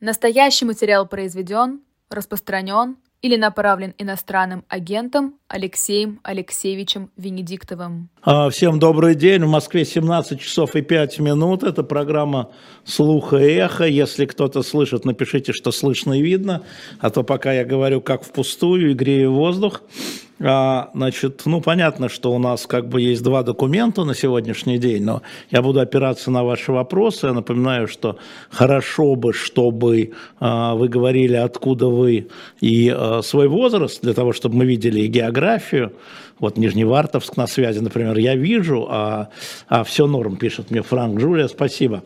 Настоящий материал произведен, распространен или направлен иностранным агентом Алексеем Алексеевичем Венедиктовым. А, всем добрый день. В Москве 17 часов и 5 минут. Это программа «Слуха и эхо». Если кто-то слышит, напишите, что слышно и видно. А то пока я говорю как впустую и грею воздух. А, значит, ну, понятно, что у нас как бы есть два документа на сегодняшний день, но я буду опираться на ваши вопросы. Я напоминаю, что хорошо бы, чтобы а, вы говорили, откуда вы и а, свой возраст, для того, чтобы мы видели и географию. Вот Нижневартовск на связи, например, я вижу, а, а все норм, пишет мне Франк Джулия, спасибо.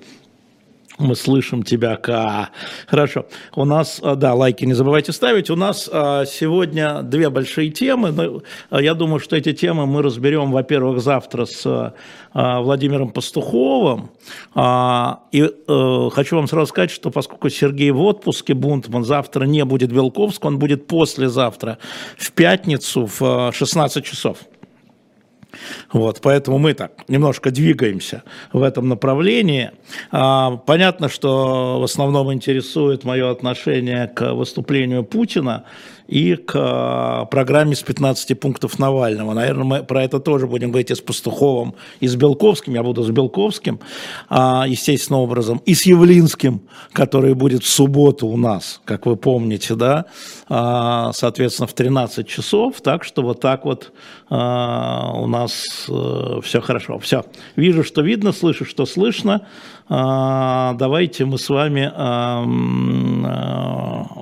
Мы слышим тебя, Ка. Хорошо. У нас, а, да, лайки не забывайте ставить. У нас а, сегодня две большие темы. А, я думаю, что эти темы мы разберем, во-первых, завтра с Владимиром Пастуховым. И э, хочу вам сразу сказать, что поскольку Сергей в отпуске, Бунтман, завтра не будет Белковск, он будет послезавтра, в пятницу в 16 часов. Вот, поэтому мы так немножко двигаемся в этом направлении. А, понятно, что в основном интересует мое отношение к выступлению Путина и к а, программе с 15 пунктов Навального. Наверное, мы про это тоже будем говорить и с Пастуховым, и с Белковским. Я буду с Белковским, а, естественным образом, и с Явлинским, который будет в субботу у нас, как вы помните, да, а, соответственно, в 13 часов. Так что вот так вот у нас э, все хорошо. Все. Вижу, что видно, слышу, что слышно. Давайте мы с вами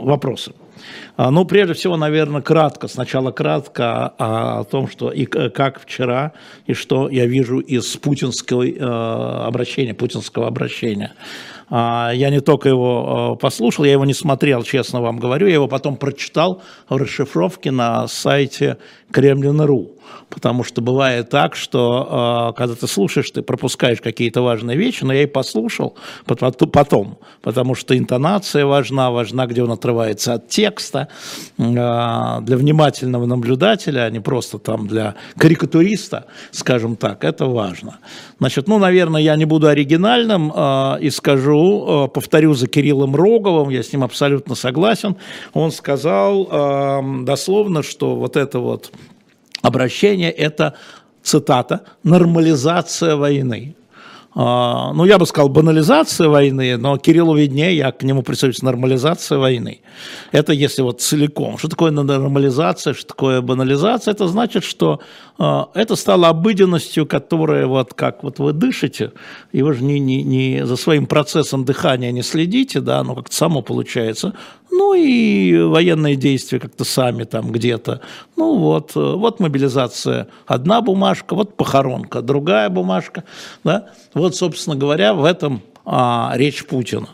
вопросы. А, ну, прежде всего, наверное, кратко, сначала кратко о, о том, что и как вчера, и что я вижу из путинского э, обращения, путинского обращения. А, я не только его э, послушал, я его не смотрел, честно вам говорю, я его потом прочитал в расшифровке на сайте Кремлина.ру. Потому что бывает так, что э, когда ты слушаешь, ты пропускаешь какие-то важные вещи, но я и послушал потом, потому что интонация важна, важна, где он отрывается от текста. Э, для внимательного наблюдателя, а не просто там для карикатуриста, скажем так, это важно. Значит, ну, наверное, я не буду оригинальным э, и скажу, повторю за Кириллом Роговым, я с ним абсолютно согласен. Он сказал дословно, что вот это вот обращение – это, цитата, «нормализация войны». А, ну, я бы сказал, банализация войны, но Кириллу виднее, я к нему присоединяюсь, нормализация войны. Это если вот целиком. Что такое нормализация, что такое банализация? Это значит, что э, это стало обыденностью, которая вот как вот вы дышите, и вы же не, не, не за своим процессом дыхания не следите, да, оно как-то само получается. Ну и военные действия как-то сами там где-то. Ну вот, вот мобилизация одна бумажка, вот похоронка другая бумажка. Да? Вот, собственно говоря, в этом а, речь Путина.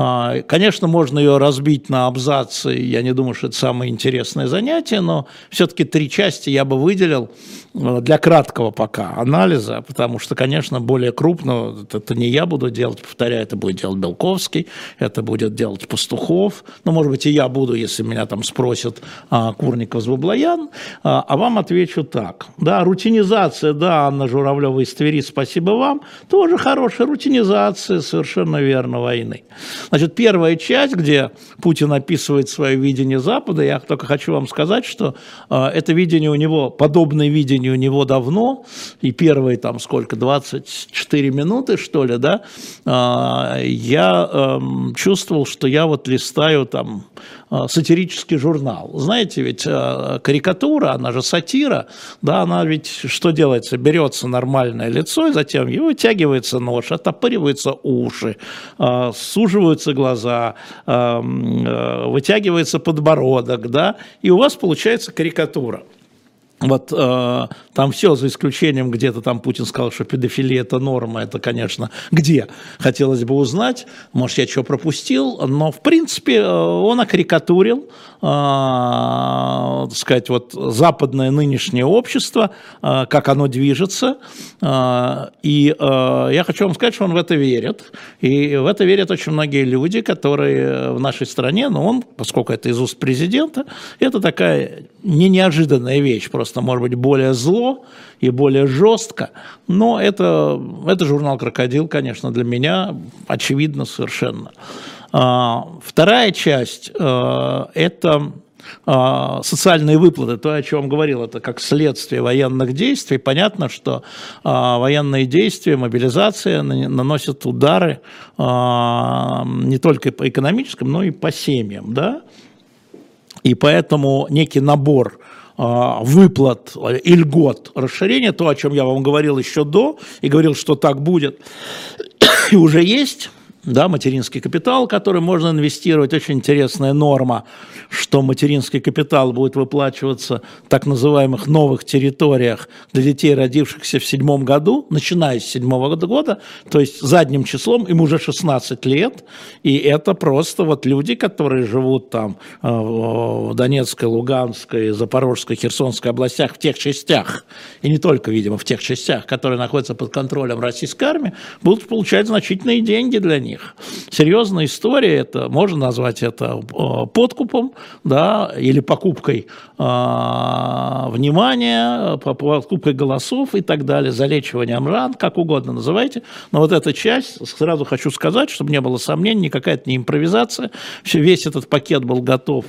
А, конечно, можно ее разбить на абзацы, я не думаю, что это самое интересное занятие, но все-таки три части я бы выделил э, для краткого пока анализа, потому что, конечно, более крупного это не я буду делать, повторяю, это будет делать Белковский, это будет делать Пастухов, ну, может быть, и я буду, если меня там спросят а, Курников с Баблоян, а, а вам отвечу так. Да, рутинизация, да, Анна Журавлева из Твери, спасибо вам, тоже хорошая рутинизация, совершенно верно, войны. Значит, первая часть, где Путин описывает свое видение Запада, я только хочу вам сказать, что э, это видение у него, подобное видение у него давно, и первые там сколько, 24 минуты, что ли, да, э, я э, чувствовал, что я вот листаю там сатирический журнал. Знаете, ведь э, карикатура, она же сатира, да, она ведь что делается? Берется нормальное лицо, и затем его вытягивается нож, оттопыриваются уши, э, суживаются глаза, вытягивается подбородок, да, и у вас получается карикатура. Вот э, там все, за исключением где-то там Путин сказал, что педофилия это норма, это, конечно, где? Хотелось бы узнать, может, я что пропустил, но, в принципе, э, он окарикатурил, э, так сказать, вот западное нынешнее общество, э, как оно движется, э, и э, я хочу вам сказать, что он в это верит, и в это верят очень многие люди, которые в нашей стране, но он, поскольку это из уст президента, это такая не неожиданная вещь, просто может быть, более зло и более жестко, но это, это журнал «Крокодил», конечно, для меня очевидно совершенно. Вторая часть – это а, социальные выплаты, то, о чем говорил, это как следствие военных действий. Понятно, что а, военные действия, мобилизация наносят удары а, не только по экономическим, но и по семьям, да, и поэтому некий набор выплат и льгот расширения, то, о чем я вам говорил еще до, и говорил, что так будет, и уже есть, да, материнский капитал, который можно инвестировать. Очень интересная норма, что материнский капитал будет выплачиваться в так называемых новых территориях для детей, родившихся в седьмом году, начиная с седьмого года, то есть задним числом, им уже 16 лет, и это просто вот люди, которые живут там э, в Донецкой, Луганской, Запорожской, Херсонской областях, в тех частях, и не только, видимо, в тех частях, которые находятся под контролем российской армии, будут получать значительные деньги для них них. Серьезная история, это можно назвать это э, подкупом, да, или покупкой э, внимания, покупкой голосов и так далее, залечиванием ран, как угодно называйте. Но вот эта часть, сразу хочу сказать, чтобы не было сомнений, никакая это не импровизация. Все, весь этот пакет был готов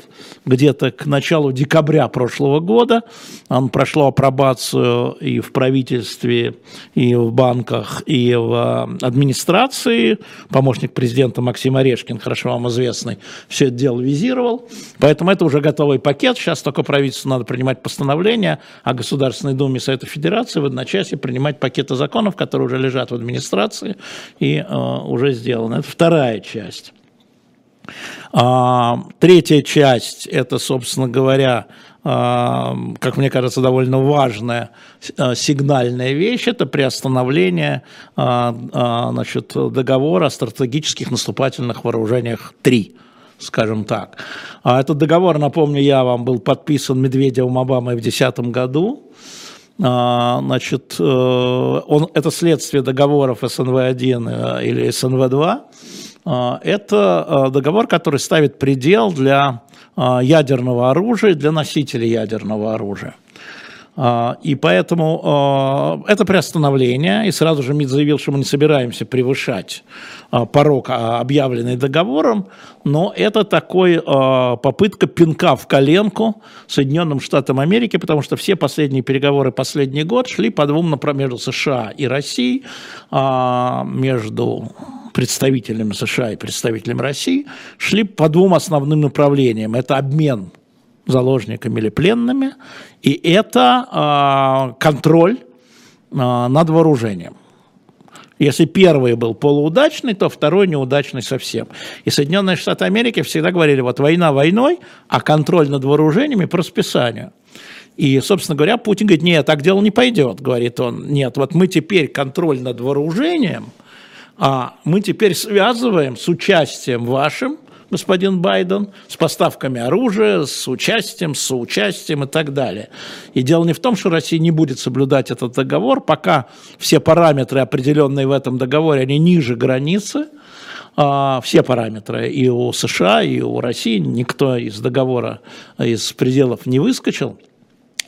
где-то к началу декабря прошлого года. Он прошел апробацию и в правительстве, и в банках, и в администрации. Помощник помощник президента Максим Орешкин, хорошо вам известный, все это дело визировал. Поэтому это уже готовый пакет. Сейчас только правительству надо принимать постановление о Государственной Думе Совета Федерации в одночасье принимать пакеты законов, которые уже лежат в администрации и э, уже сделаны. Это вторая часть. А, третья часть – это, собственно говоря, как мне кажется, довольно важная а, сигнальная вещь – это приостановление а, значит, договора о стратегических наступательных вооружениях 3 скажем так. Этот договор, напомню я вам, был подписан Медведевым Обамой в 2010 году. Значит, э, он, это следствие договоров СНВ-1 э, или СНВ-2. Это э, договор, который ставит предел для а, ядерного оружия для носителей ядерного оружия. А, и поэтому а, это приостановление, и сразу же МИД заявил, что мы не собираемся превышать порог, объявленный договором, но это такой попытка пинка в коленку Соединенным Штатам Америки, потому что все последние переговоры последний год шли по двум направлениям между США и Россией, между представителями США и представителями России, шли по двум основным направлениям. Это обмен заложниками или пленными, и это э, контроль э, над вооружением. Если первый был полуудачный, то второй неудачный совсем. И Соединенные Штаты Америки всегда говорили, вот война войной, а контроль над вооружениями по расписанию. И, собственно говоря, Путин говорит, нет, так дело не пойдет, говорит он. Нет, вот мы теперь контроль над вооружением – а мы теперь связываем с участием вашим, господин Байден, с поставками оружия, с участием, с соучастием и так далее. И дело не в том, что Россия не будет соблюдать этот договор, пока все параметры, определенные в этом договоре, они ниже границы, а, все параметры и у США, и у России, никто из договора, из пределов не выскочил.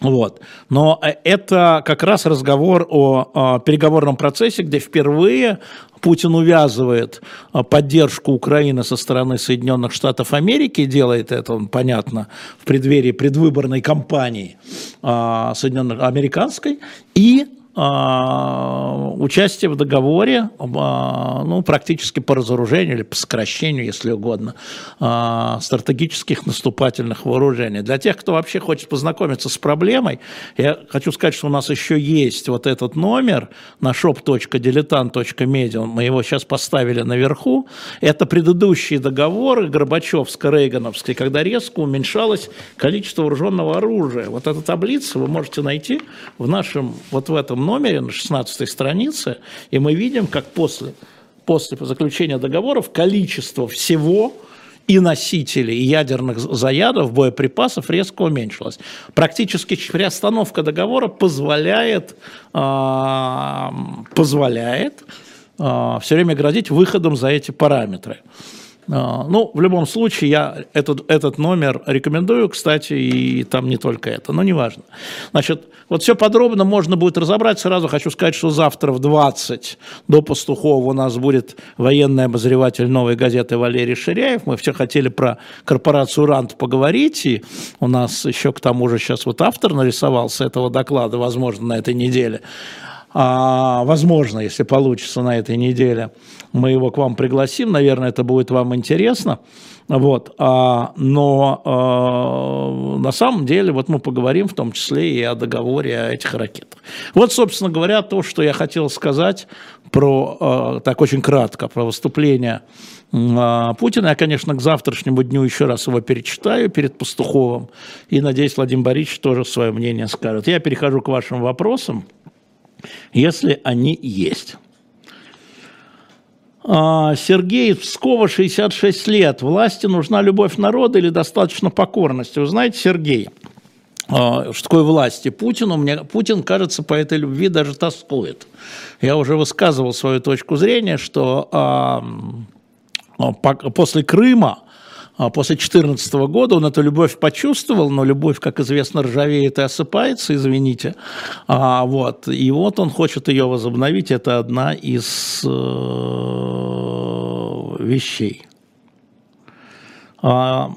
Вот. Но э, это как раз разговор о, о переговорном процессе, где впервые Путин увязывает а, поддержку Украины со стороны Соединенных Штатов Америки, делает это, он, понятно, в преддверии предвыборной кампании а, Соединенных американской, и участие в договоре, а, ну, практически по разоружению или по сокращению, если угодно, а, стратегических наступательных вооружений. Для тех, кто вообще хочет познакомиться с проблемой, я хочу сказать, что у нас еще есть вот этот номер на shop.diletant.media, мы его сейчас поставили наверху. Это предыдущие договоры Горбачевско-Рейгановской, когда резко уменьшалось количество вооруженного оружия. Вот эта таблица вы можете найти в нашем, вот в этом номере на 16 странице, и мы видим, как после, после заключения договоров количество всего и носителей, и ядерных зарядов, боеприпасов резко уменьшилось. Практически приостановка договора позволяет, э, позволяет э, все время грозить выходом за эти параметры. А, ну, в любом случае, я этот, этот номер рекомендую, кстати, и там не только это, но неважно. Значит, вот все подробно можно будет разобрать. Сразу хочу сказать, что завтра в 20 до Пастухова у нас будет военный обозреватель новой газеты Валерий Ширяев. Мы все хотели про корпорацию «Рант» поговорить, и у нас еще к тому же сейчас вот автор нарисовался этого доклада, возможно, на этой неделе а, возможно, если получится на этой неделе, мы его к вам пригласим, наверное, это будет вам интересно. Вот, а, но а, на самом деле вот мы поговорим в том числе и о договоре о этих ракетах. Вот, собственно говоря, то, что я хотел сказать про, а, так очень кратко, про выступление а, Путина. Я, конечно, к завтрашнему дню еще раз его перечитаю перед Пастуховым и, надеюсь, Владимир Борисович тоже свое мнение скажет. Я перехожу к вашим вопросам если они есть. А, Сергей Пскова, 66 лет. Власти нужна любовь народа или достаточно покорности? Вы знаете, Сергей, а, что такое власти Путину? Мне Путин, кажется, по этой любви даже тоскует. Я уже высказывал свою точку зрения, что а, после Крыма после 2014 года он эту любовь почувствовал, но любовь, как известно, ржавеет и осыпается, извините. А, вот, и вот он хочет ее возобновить. Это одна из э, вещей. А,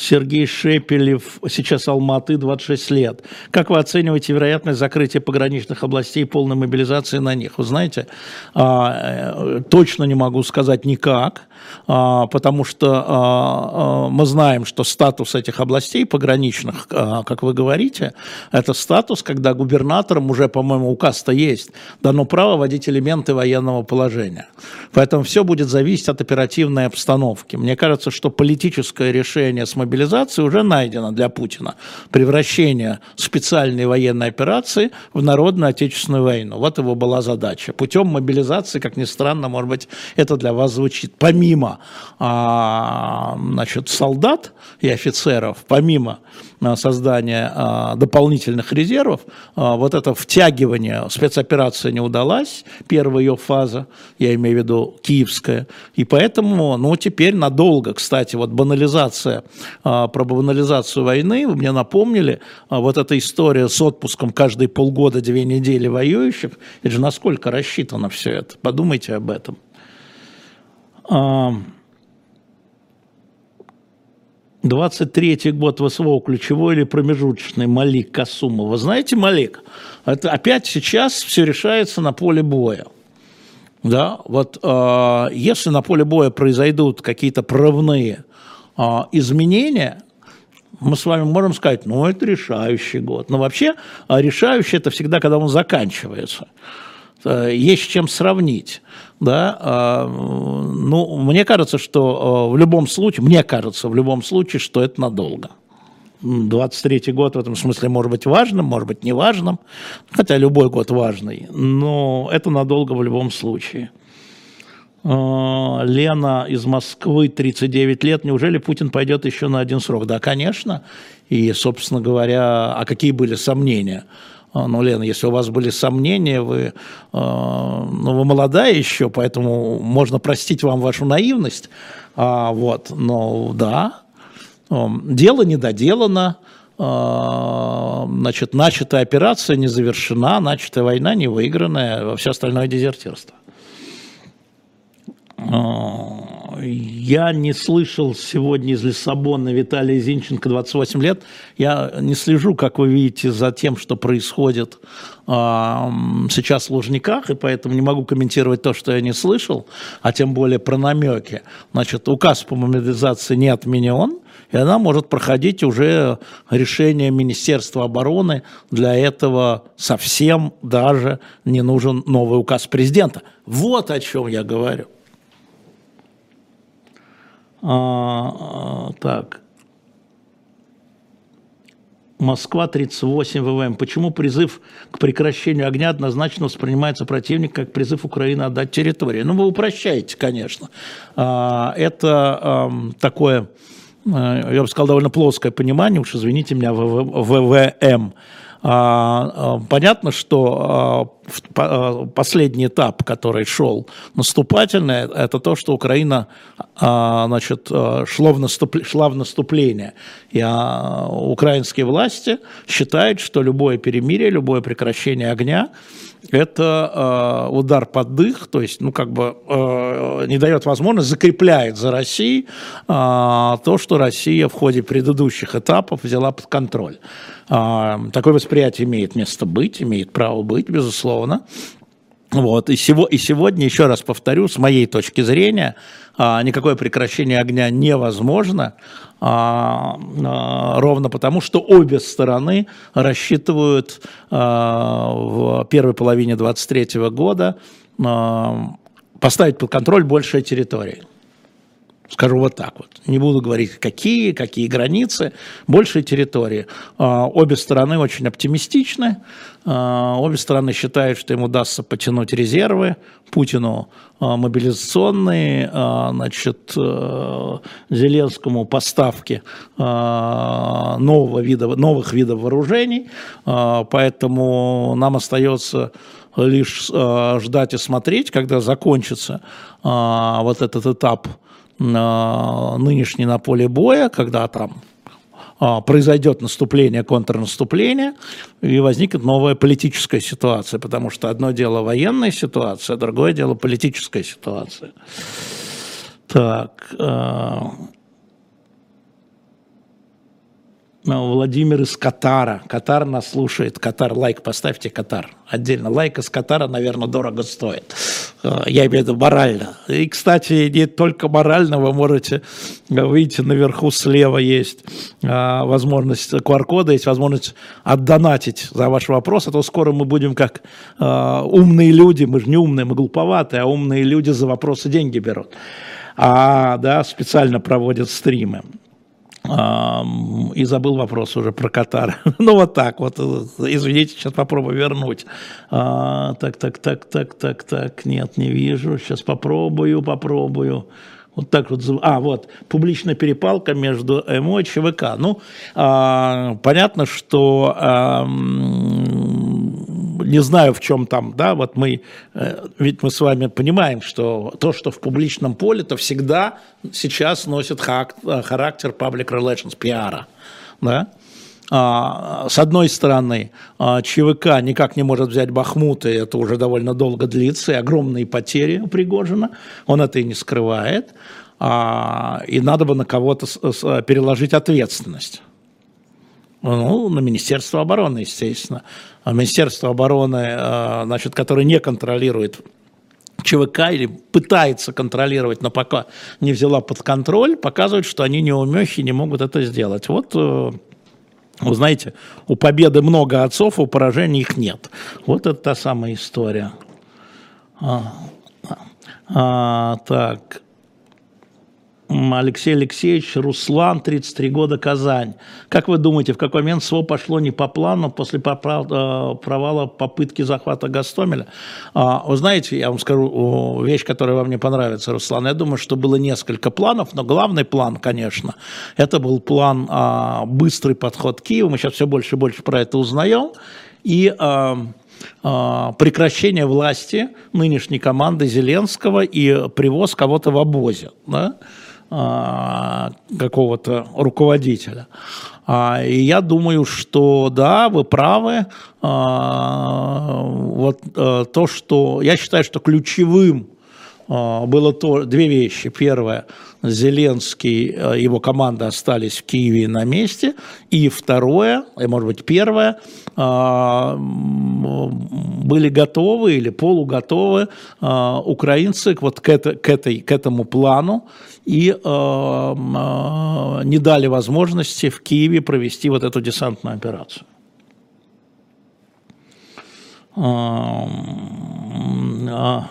Сергей Шепелев, сейчас Алматы, 26 лет. Как вы оцениваете вероятность закрытия пограничных областей и полной мобилизации на них? Вы знаете, а, э, точно не могу сказать никак, а, потому что а, мы знаем, что статус этих областей пограничных, как вы говорите, это статус, когда губернаторам уже, по-моему, указ-то есть, дано право вводить элементы военного положения. Поэтому все будет зависеть от оперативной обстановки. Мне кажется, что политическое решение с мобилизации уже найдено для Путина. Превращение специальной военной операции в народную отечественную войну. Вот его была задача. Путем мобилизации, как ни странно, может быть, это для вас звучит. Помимо а, значит, солдат и офицеров, помимо создания а, дополнительных резервов. А, вот это втягивание, спецоперация не удалась, первая ее фаза, я имею в виду киевская, и поэтому, ну, теперь надолго, кстати, вот банализация, а, про банализацию войны, вы мне напомнили, вот эта история с отпуском каждые полгода, две недели воюющих, это же насколько рассчитано все это, подумайте об этом. 23-й год ВСВО ключевой или промежуточный Малик Касумов. Вы знаете, Малик, это опять сейчас все решается на поле боя. Да, вот э, если на поле боя произойдут какие-то прорывные изменения, мы с вами можем сказать, ну, это решающий год. Но вообще решающий это всегда, когда он заканчивается. Э, есть с чем сравнить. Да? А, ну, мне кажется, что в любом случае, мне кажется, в любом случае, что это надолго. 23 год в этом смысле может быть важным, может быть не важным, хотя любой год важный, но это надолго в любом случае. А, Лена из Москвы, 39 лет. Неужели Путин пойдет еще на один срок? Да, конечно. И, собственно говоря, а какие были сомнения? А, ну, Лена, если у вас были сомнения, вы, а, ну, вы молодая еще, поэтому можно простить вам вашу наивность. А, вот, но да, дело не доделано, значит, начатая операция не завершена, начатая война не выигранная, все остальное дезертирство. Я не слышал сегодня из Лиссабона Виталия Зинченко, 28 лет. Я не слежу, как вы видите, за тем, что происходит э, сейчас в Лужниках, и поэтому не могу комментировать то, что я не слышал, а тем более про намеки. Значит, указ по мобилизации не отменен, и она может проходить уже решение Министерства обороны. Для этого совсем даже не нужен новый указ президента. Вот о чем я говорю. А, так. Москва 38 ВВМ. Почему призыв к прекращению огня однозначно воспринимается противник как призыв Украины отдать территорию? Ну, вы упрощаете, конечно. А, это такое, а, я бы сказал, довольно плоское понимание, уж извините меня, ВВМ. Понятно, что последний этап, который шел наступательный, это то, что Украина значит, шло в наступ... шла в наступление. И украинские власти считают, что любое перемирие, любое прекращение огня это э, удар под дых, то есть, ну, как бы э, не дает возможность, закрепляет за Россией э, то, что Россия в ходе предыдущих этапов взяла под контроль. Э, такое восприятие имеет место быть, имеет право быть, безусловно. Вот. И, сего, и сегодня, еще раз повторю, с моей точки зрения, а, никакое прекращение огня невозможно, а, а, ровно потому, что обе стороны рассчитывают а, в первой половине 2023 года а, поставить под контроль большие территории. Скажу вот так вот. Не буду говорить, какие, какие границы, большие территории. А, обе стороны очень оптимистичны. А, обе стороны считают, что им удастся потянуть резервы. Путину а, мобилизационные, значит, э, Зеленскому поставки нового вида, новых видов вооружений. Поэтому нам остается лишь ждать и смотреть, когда закончится вот этот этап нынешний на поле боя, когда там а, произойдет наступление, контрнаступление, и возникнет новая политическая ситуация, потому что одно дело военная ситуация, другое дело политическая ситуация. Так, а, Владимир из Катара. Катар нас слушает. Катар, лайк поставьте, Катар. Отдельно. Лайк из Катара, наверное, дорого стоит. Э, я имею в виду морально. И, кстати, не только морально. Вы можете, выйти наверху слева есть э, возможность QR-кода, есть возможность отдонатить за ваш вопрос. А то скоро мы будем как э, умные люди. Мы же не умные, мы глуповатые, а умные люди за вопросы деньги берут. А, да, специально проводят стримы. И забыл вопрос уже про Катар. ну вот так вот, извините, сейчас попробую вернуть. А, так, так, так, так, так, так, нет, не вижу. Сейчас попробую, попробую. Вот так вот. А, вот, публичная перепалка между МО и ЧВК. Ну, а, понятно, что не знаю, в чем там, да, вот мы, э, ведь мы с вами понимаем, что то, что в публичном поле, то всегда сейчас носит э, характер public relations, пиара, да. А, с одной стороны, а, ЧВК никак не может взять Бахмут, и это уже довольно долго длится, и огромные потери у Пригожина, он это и не скрывает, а, и надо бы на кого-то переложить ответственность. Ну, на Министерство обороны, естественно. А Министерство обороны, э, значит, которое не контролирует ЧВК или пытается контролировать, но пока не взяла под контроль, показывает, что они не умехи, не могут это сделать. Вот э, вы знаете, у победы много отцов, у поражений их нет. Вот это та самая история. А, а, так. Алексей Алексеевич, Руслан, 33 года, Казань. Как вы думаете, в какой момент СВО пошло не по плану после э, провала попытки захвата Гастомеля? А, вы знаете, я вам скажу вещь, которая вам не понравится, Руслан. Я думаю, что было несколько планов, но главный план, конечно, это был план а, быстрый подход к Киеву. Мы сейчас все больше и больше про это узнаем. И а, прекращение власти нынешней команды Зеленского и привоз кого-то в обозе. Да? А, какого-то руководителя. А, и я думаю, что да, вы правы. А, вот то, что я считаю, что ключевым было то, две вещи. Первое, Зеленский, его команда остались в Киеве на месте. И второе, и может быть первое, были готовы или полуготовы украинцы вот к, это, к, этой, к этому плану и э, э, не дали возможности в Киеве провести вот эту десантную операцию.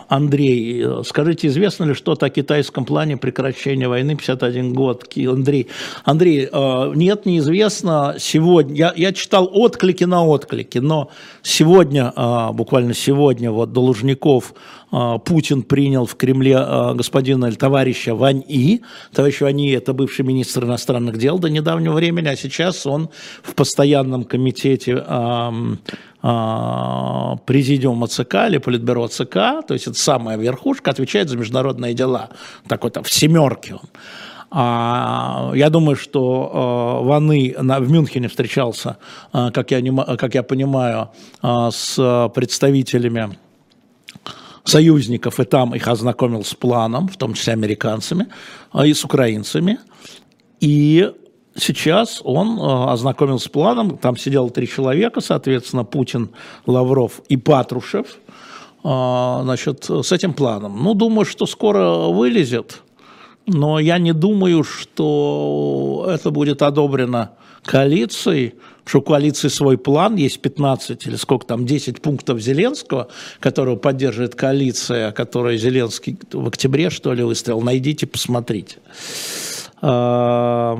Андрей, скажите, известно ли что-то о китайском плане прекращения войны 51 год? Андрей, Андрей, э, нет, неизвестно. Сегодня я, я читал отклики на отклики, но сегодня, буквально сегодня, вот Должников Путин принял в Кремле господина или товарища Вань И. Товарищ Вань И – это бывший министр иностранных дел до недавнего времени, а сейчас он в постоянном комитете президиума ЦК или политбюро ЦК, то есть это самая верхушка, отвечает за международные дела. Такой там в семерке он. А, я думаю, что Ваны в Мюнхене встречался, как, я как я понимаю, с представителями союзников, и там их ознакомил с планом, в том числе американцами и с украинцами. И сейчас он ознакомился с планом, там сидело три человека, соответственно, Путин, Лавров и Патрушев, значит, с этим планом. Ну, думаю, что скоро вылезет но я не думаю, что это будет одобрено коалицией, что у коалиции свой план, есть 15 или сколько там, 10 пунктов Зеленского, которого поддерживает коалиция, которую Зеленский в октябре, что ли, выставил. Найдите, посмотрите. А,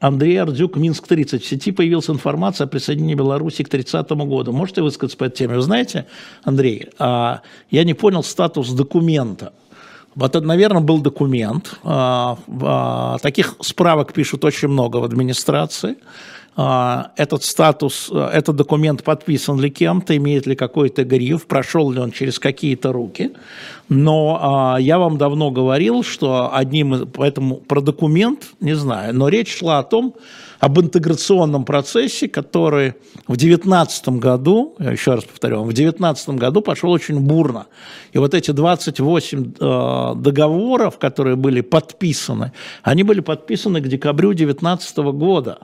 Андрей Ардюк, Минск-30. В сети появилась информация о присоединении Беларуси к 30 году. Можете высказаться по этой теме? Вы знаете, Андрей, а, я не понял статус документа. Вот это, наверное, был документ. А, таких справок пишут очень много в администрации. А, этот статус, этот документ подписан ли кем-то, имеет ли какой-то гриф, прошел ли он через какие-то руки. Но я вам давно говорил, что одним, поэтому про документ не знаю, но речь шла о том, об интеграционном процессе, который в 2019 году, еще раз повторю, в 2019 году пошел очень бурно. И вот эти 28 э, договоров, которые были подписаны, они были подписаны к декабрю 2019 года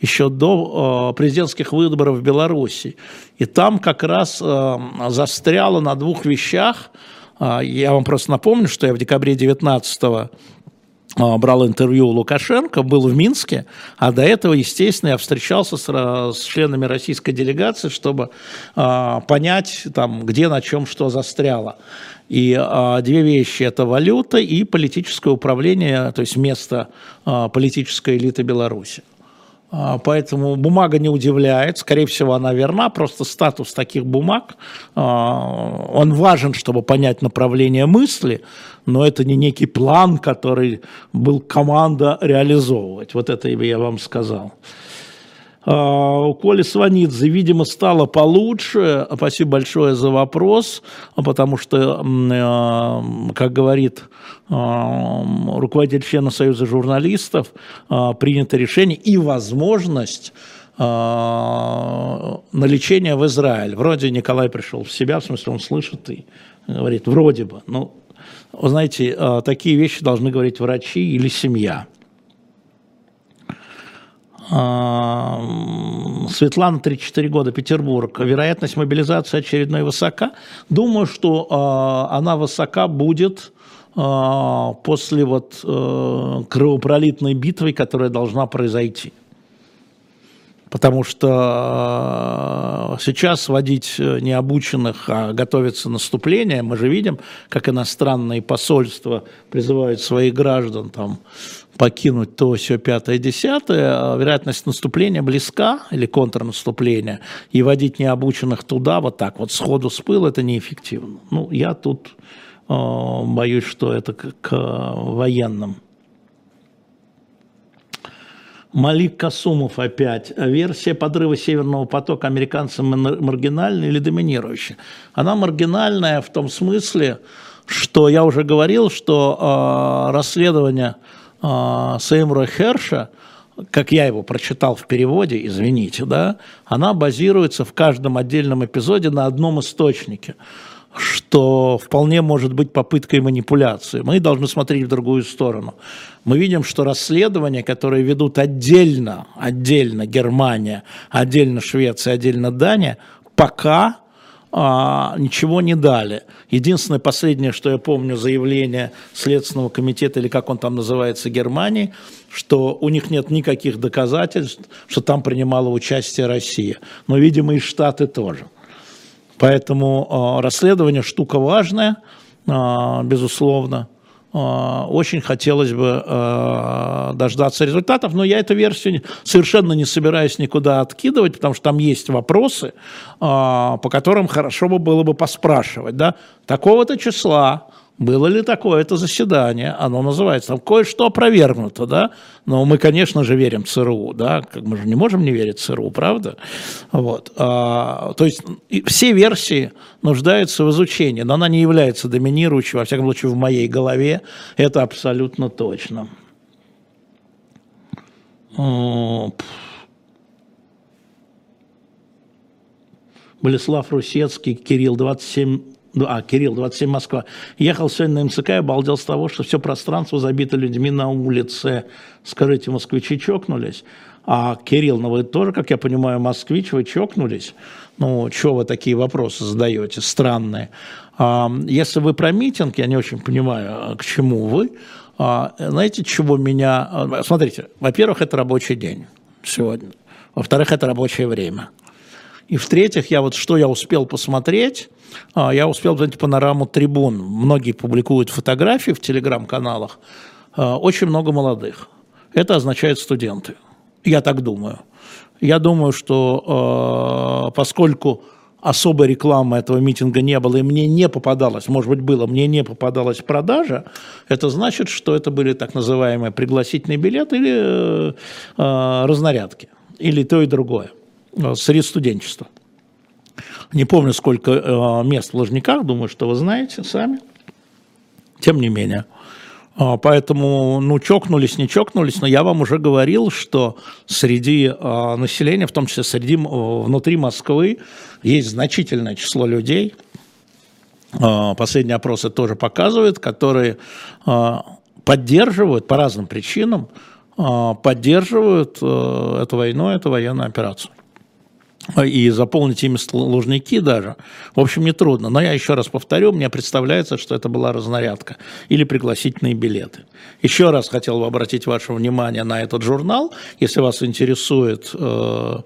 еще до э, президентских выборов в Беларуси. И там как раз э, застряло на двух вещах. Э, я вам просто напомню, что я в декабре 2019 а, брал интервью у Лукашенко, был в Минске, а до этого, естественно, я встречался с, с членами российской делегации, чтобы а, понять, там, где на чем что застряло. И а, две вещи – это валюта и политическое управление, то есть место а, политической элиты Беларуси. А, поэтому бумага не удивляет, скорее всего, она верна, просто статус таких бумаг, а, он важен, чтобы понять направление мысли, но это не некий план, который был команда реализовывать. Вот это я вам сказал. А, у Коли Сванидзе, видимо, стало получше. Спасибо большое за вопрос, потому что, как говорит руководитель члена Союза журналистов, принято решение и возможность на лечение в Израиль. Вроде Николай пришел в себя, в смысле он слышит и говорит, вроде бы. Ну, вы знаете, такие вещи должны говорить врачи или семья. Светлана, 34 года, Петербург. Вероятность мобилизации очередной высока. Думаю, что э, она высока будет э, после вот э, кровопролитной битвы, которая должна произойти. Потому что сейчас водить необученных, а готовиться наступление, мы же видим, как иностранные посольства призывают своих граждан там, покинуть то, все пятое, десятое, а вероятность наступления близка или контрнаступления, и водить необученных туда вот так вот сходу с пыл, это неэффективно. Ну, я тут э, боюсь, что это к, к военным. Малик Касумов опять. Версия подрыва Северного потока американцам маргинальная или доминирующая? Она маргинальная в том смысле, что я уже говорил, что э, расследование э, Сеймура Херша, как я его прочитал в переводе, извините, да, она базируется в каждом отдельном эпизоде на одном источнике что вполне может быть попыткой манипуляции. Мы должны смотреть в другую сторону. Мы видим, что расследования, которые ведут отдельно, отдельно Германия, отдельно Швеция, отдельно Дания, пока а, ничего не дали. Единственное последнее, что я помню, заявление Следственного комитета, или как он там называется, Германии, что у них нет никаких доказательств, что там принимала участие Россия. Но, видимо, и Штаты тоже. Поэтому э, расследование штука важная, э, безусловно. очень хотелось бы дождаться результатов, но я эту версию совершенно не собираюсь никуда откидывать, потому что там есть вопросы, по которым хорошо бы было бы поспрашивать. Да? Такого-то числа было ли такое-то заседание, оно называется, там кое-что опровергнуто, да, но мы, конечно же, верим ЦРУ, да, как мы же не можем не верить ЦРУ, правда, вот, а, то есть все версии нуждаются в изучении, но она не является доминирующей, во всяком случае, в моей голове, это абсолютно точно. Болеслав Русецкий, Кирилл, 27 ну, а, Кирилл, 27 Москва, ехал сегодня на МЦК и обалдел с того, что все пространство забито людьми на улице. Скажите, москвичи чокнулись? А, Кирилл, ну вы тоже, как я понимаю, москвич, вы чокнулись? Ну, что вы такие вопросы задаете, странные? А, если вы про митинг, я не очень понимаю, к чему вы. А, знаете, чего меня... А, смотрите, во-первых, это рабочий день сегодня. Во-вторых, это рабочее время. И в-третьих, я вот что я успел посмотреть, а, я успел посмотреть панораму трибун. Многие публикуют фотографии в телеграм-каналах. А, очень много молодых. Это означает студенты. Я так думаю. Я думаю, что а, поскольку особой рекламы этого митинга не было, и мне не попадалось, может быть, было, мне не попадалась продажа, это значит, что это были так называемые пригласительные билеты или э, разнарядки, или то и другое. Среди студенчества. Не помню, сколько э, мест в Ложниках, думаю, что вы знаете сами. Тем не менее. А, поэтому, ну, чокнулись, не чокнулись, но я вам уже говорил, что среди э, населения, в том числе среди, внутри Москвы, есть значительное число людей, последние опросы тоже показывают, которые поддерживают по разным причинам, поддерживают эту войну, эту военную операцию и заполнить ими лужники даже, в общем, нетрудно. Но я еще раз повторю, мне представляется, что это была разнарядка или пригласительные билеты. Еще раз хотел бы обратить ваше внимание на этот журнал. Если вас интересует э,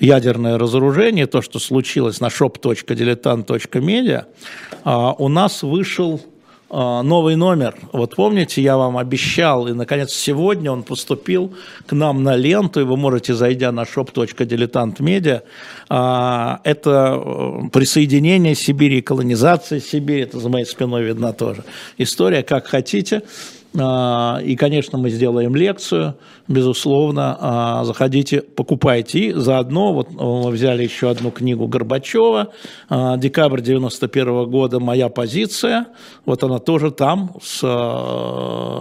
ядерное разоружение, то, что случилось на shop.diletant.media, э, у нас вышел а, новый номер. Вот помните, я вам обещал, и, наконец, сегодня он поступил к нам на ленту, и вы можете, зайдя на shop.diletantmedia, а, это э, присоединение Сибири, колонизация Сибири, это за моей спиной видно тоже. История, как хотите. А, и, конечно, мы сделаем лекцию, безусловно. А, заходите, покупайте. И заодно вот мы взяли еще одну книгу Горбачева, а, декабрь 91 года «Моя позиция». Вот она тоже там, с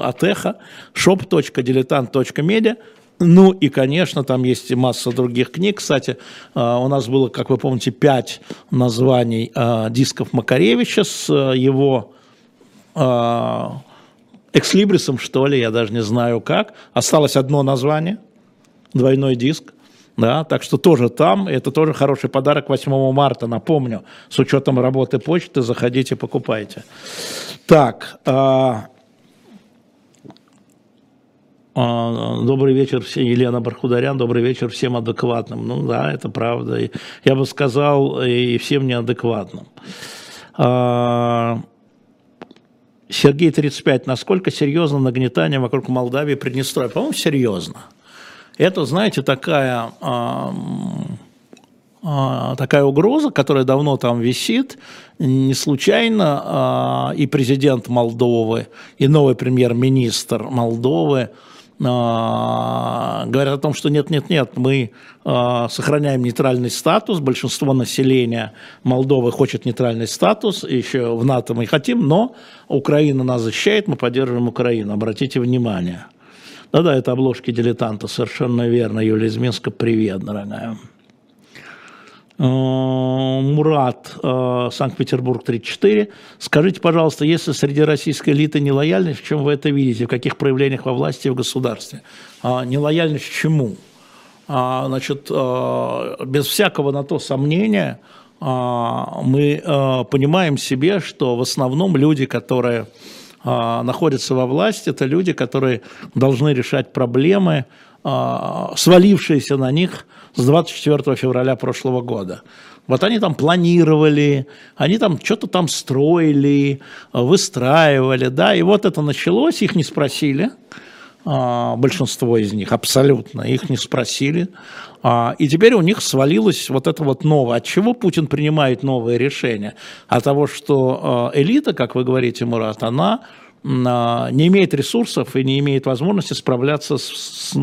Атеха, shop.diletant.media. Ну и, конечно, там есть масса других книг. Кстати, у нас было, как вы помните, пять названий дисков Макаревича с его экслибрисом, что ли, я даже не знаю как. Осталось одно название, двойной диск. Да, так что тоже там, это тоже хороший подарок 8 марта, напомню, с учетом работы почты, заходите, покупайте. Так, а, а, добрый вечер Елена Бархударян, добрый вечер всем адекватным. Ну да, это правда. Я бы сказал, и всем неадекватным. А, Сергей 35. Насколько серьезно нагнетание вокруг Молдавии и Приднестровья? По-моему, серьезно. Это, знаете, такая, а, такая угроза, которая давно там висит. Не случайно а, и президент Молдовы, и новый премьер-министр Молдовы – говорят о том, что нет-нет-нет, мы а, сохраняем нейтральный статус, большинство населения Молдовы хочет нейтральный статус, еще в НАТО мы хотим, но Украина нас защищает, мы поддерживаем Украину, обратите внимание. Да-да, это обложки дилетанта, совершенно верно, Юлия из Минска, привет, дорогая. Э, Мурат, э, Санкт-Петербург 34. Скажите, пожалуйста, если среди российской элиты нелояльность, в чем вы это видите, в каких проявлениях во власти и в государстве? А, нелояльность чему? А, значит, э, без всякого на то сомнения а, мы понимаем себе, что в основном люди, которые находятся во власти, это люди, которые должны решать проблемы свалившиеся на них с 24 февраля прошлого года. Вот они там планировали, они там что-то там строили, выстраивали, да, и вот это началось, их не спросили, а, большинство из них, абсолютно, их не спросили, а, и теперь у них свалилось вот это вот новое. От чего Путин принимает новые решения? От того, что а, элита, как вы говорите, Мурат, она не имеет ресурсов и не имеет возможности справляться с, с,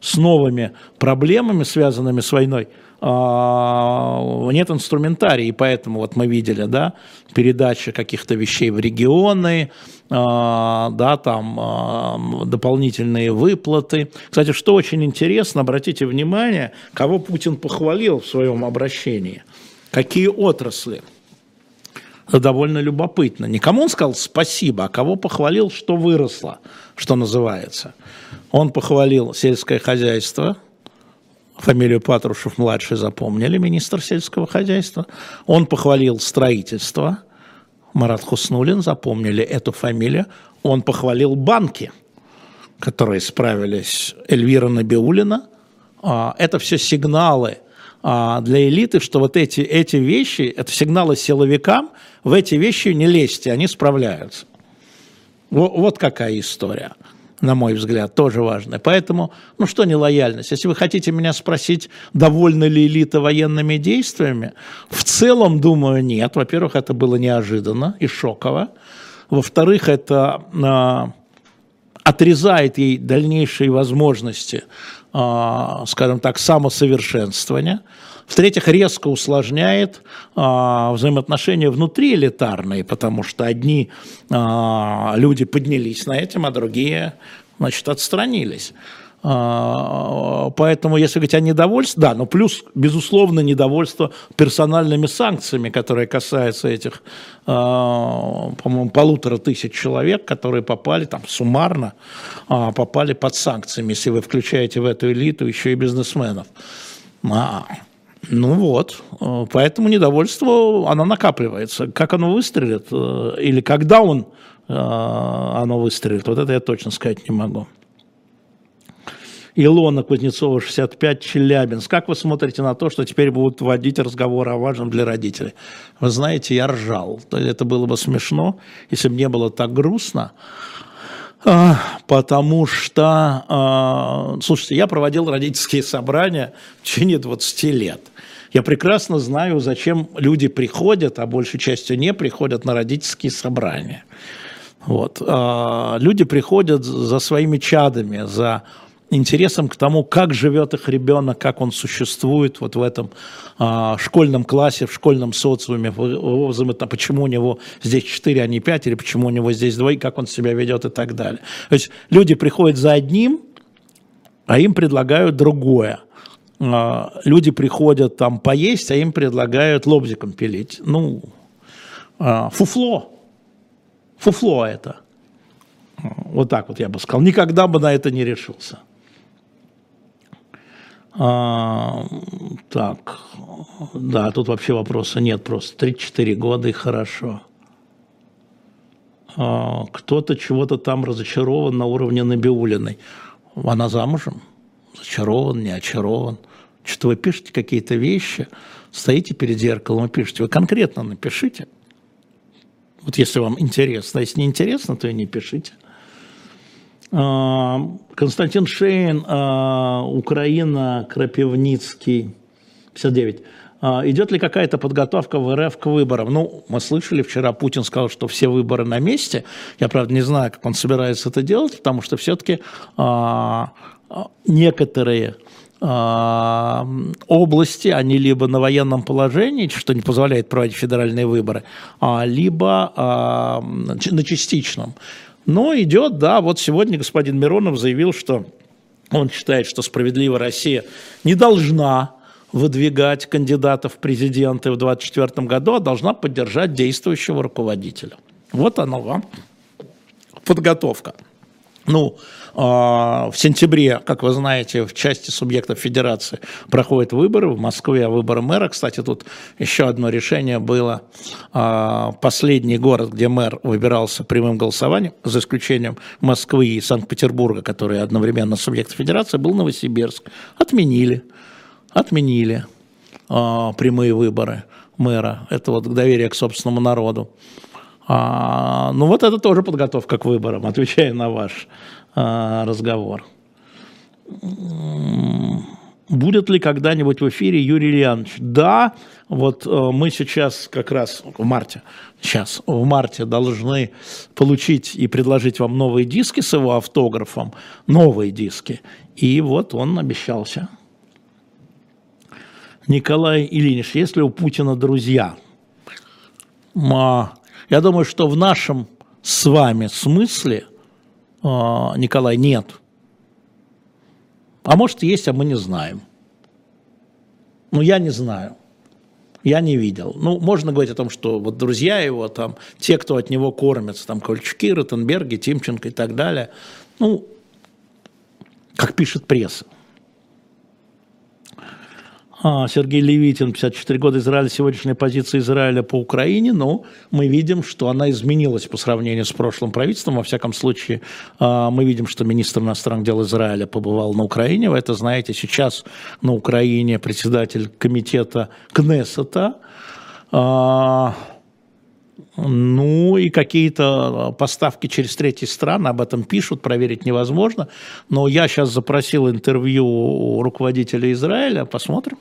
с новыми проблемами, связанными с войной, а, нет инструментария, и поэтому вот мы видели, да, передача каких-то вещей в регионы, а, да, там а, дополнительные выплаты. Кстати, что очень интересно, обратите внимание, кого Путин похвалил в своем обращении, какие отрасли. Довольно любопытно. Никому он сказал спасибо, а кого похвалил, что выросло, что называется. Он похвалил сельское хозяйство – фамилию Патрушев-младший запомнили, министр сельского хозяйства. Он похвалил строительство, Марат Хуснулин, запомнили эту фамилию. Он похвалил банки, которые справились, Эльвира Набиулина. А, это все сигналы а, для элиты, что вот эти, эти вещи, это сигналы силовикам, в эти вещи не лезьте, они справляются. Вот какая история на мой взгляд, тоже важное. Поэтому, ну что не лояльность? Если вы хотите меня спросить, довольна ли элита военными действиями, в целом, думаю, нет. Во-первых, это было неожиданно и шоково. Во-вторых, это э, отрезает ей дальнейшие возможности, скажем так, самосовершенствования. В-третьих, резко усложняет а, взаимоотношения внутри элитарные, потому что одни а, люди поднялись на этим, а другие, значит, отстранились. А, поэтому, если говорить о недовольстве, да, но плюс, безусловно, недовольство персональными санкциями, которые касаются этих, а, по-моему, полутора тысяч человек, которые попали там суммарно, а, попали под санкциями, если вы включаете в эту элиту еще и бизнесменов. Ну вот, э, поэтому недовольство, оно накапливается. Как оно выстрелит, э, или когда он, э, оно выстрелит, вот это я точно сказать не могу. Илона Кузнецова, 65, Челябинск. Как вы смотрите на то, что теперь будут вводить разговоры о важном для родителей? Вы знаете, я ржал. Это было бы смешно, если бы не было так грустно. А, потому что, а, слушайте, я проводил родительские собрания в течение 20 лет. Я прекрасно знаю, зачем люди приходят, а большей частью не приходят на родительские собрания. Вот. А, люди приходят за своими чадами, за интересом к тому, как живет их ребенок, как он существует вот в этом а, школьном классе, в школьном социуме, почему у него здесь 4, а не 5, или почему у него здесь 2, как он себя ведет и так далее. То есть люди приходят за одним, а им предлагают другое. А, люди приходят там поесть, а им предлагают лобзиком пилить. Ну, а, фуфло. Фуфло это. Вот так вот я бы сказал. Никогда бы на это не решился. А, так, да, тут вообще вопроса нет, просто 34 года и хорошо. А, кто-то чего-то там разочарован на уровне Набиулиной. Она замужем? Зачарован, не очарован? Что вы пишете какие-то вещи, стоите перед зеркалом и пишете. Вы конкретно напишите. Вот если вам интересно. А если не интересно, то и не пишите. А, Константин Шейн, а, Украина, Крапивницкий, 59. А, идет ли какая-то подготовка в РФ к выборам? Ну, мы слышали, вчера Путин сказал, что все выборы на месте. Я, правда, не знаю, как он собирается это делать, потому что все-таки некоторые области, они либо на военном положении, что не позволяет проводить федеральные выборы, либо на частичном. Но идет, да, вот сегодня господин Миронов заявил, что он считает, что справедливая Россия не должна выдвигать кандидатов в президенты в 2024 году, а должна поддержать действующего руководителя. Вот оно вам. Подготовка. Ну, а, в сентябре, как вы знаете, в части субъектов федерации проходят выборы. В Москве выборы мэра. Кстати, тут еще одно решение было. А, последний город, где мэр выбирался прямым голосованием, за исключением Москвы и Санкт-Петербурга, которые одновременно субъекты федерации, был Новосибирск. Отменили. Отменили а, прямые выборы мэра. Это вот доверие к собственному народу. А, ну вот это тоже подготовка к выборам, отвечая на ваш а, разговор. Будет ли когда-нибудь в эфире Юрий Ильянович? Да, вот э, мы сейчас как раз в марте, сейчас в марте должны получить и предложить вам новые диски с его автографом, новые диски. И вот он обещался. Николай Ильинич, если у Путина друзья, я думаю, что в нашем с вами смысле, а, Николай, нет. А может есть, а мы не знаем. Ну, я не знаю. Я не видел. Ну, можно говорить о том, что вот друзья его, там, те, кто от него кормятся, там, Кольчуки, Ротенберги, Тимченко и так далее, ну, как пишет пресса. А, Сергей Левитин, 54 года Израиля, сегодняшняя позиция Израиля по Украине, но мы видим, что она изменилась по сравнению с прошлым правительством. Во всяком случае, а, мы видим, что министр иностранных дел Израиля побывал на Украине. Вы это знаете, сейчас на Украине председатель комитета Кнессета. А, ну и какие-то поставки через третьи страны, об этом пишут, проверить невозможно. Но я сейчас запросил интервью у руководителя Израиля, посмотрим.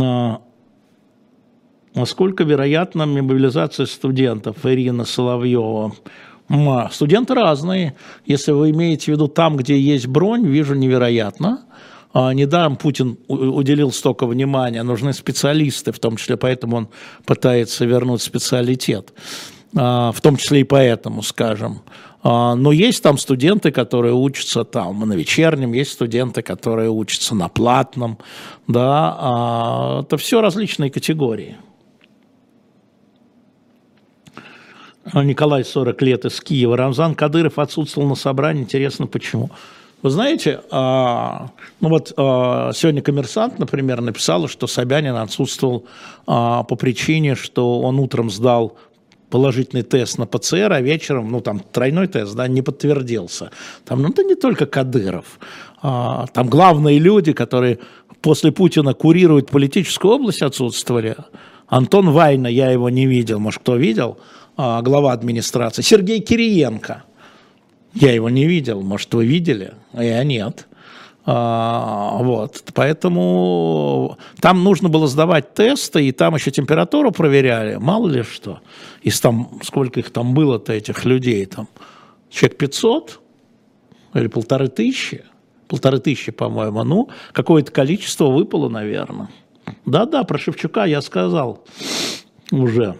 А, насколько вероятна мобилизация студентов? Ирина Соловьева. Студенты разные. Если вы имеете в виду там, где есть бронь, вижу невероятно. А, недаром Путин уделил столько внимания, нужны специалисты, в том числе поэтому он пытается вернуть специалитет, а, в том числе и поэтому, скажем. А, но есть там студенты, которые учатся там на вечернем, есть студенты, которые учатся на платном, да, это все различные категории. Николай 40 лет из Киева. Рамзан Кадыров отсутствовал на собрании. Интересно, почему? Вы знаете, а, ну вот а, сегодня коммерсант, например, написал, что Собянин отсутствовал а, по причине, что он утром сдал положительный тест на ПЦР, а вечером, ну там тройной тест, да, не подтвердился. Там, ну это не только Кадыров, там главные люди, которые после Путина курируют политическую область, отсутствовали. Антон Вайна, я его не видел, может кто видел, глава администрации. Сергей Кириенко – я его не видел, может, вы видели, а я нет. А, вот, поэтому там нужно было сдавать тесты, и там еще температуру проверяли, мало ли что. Из там, сколько их там было-то, этих людей, там, человек 500 или полторы тысячи, полторы тысячи, по-моему, ну, какое-то количество выпало, наверное. Да-да, про Шевчука я сказал уже.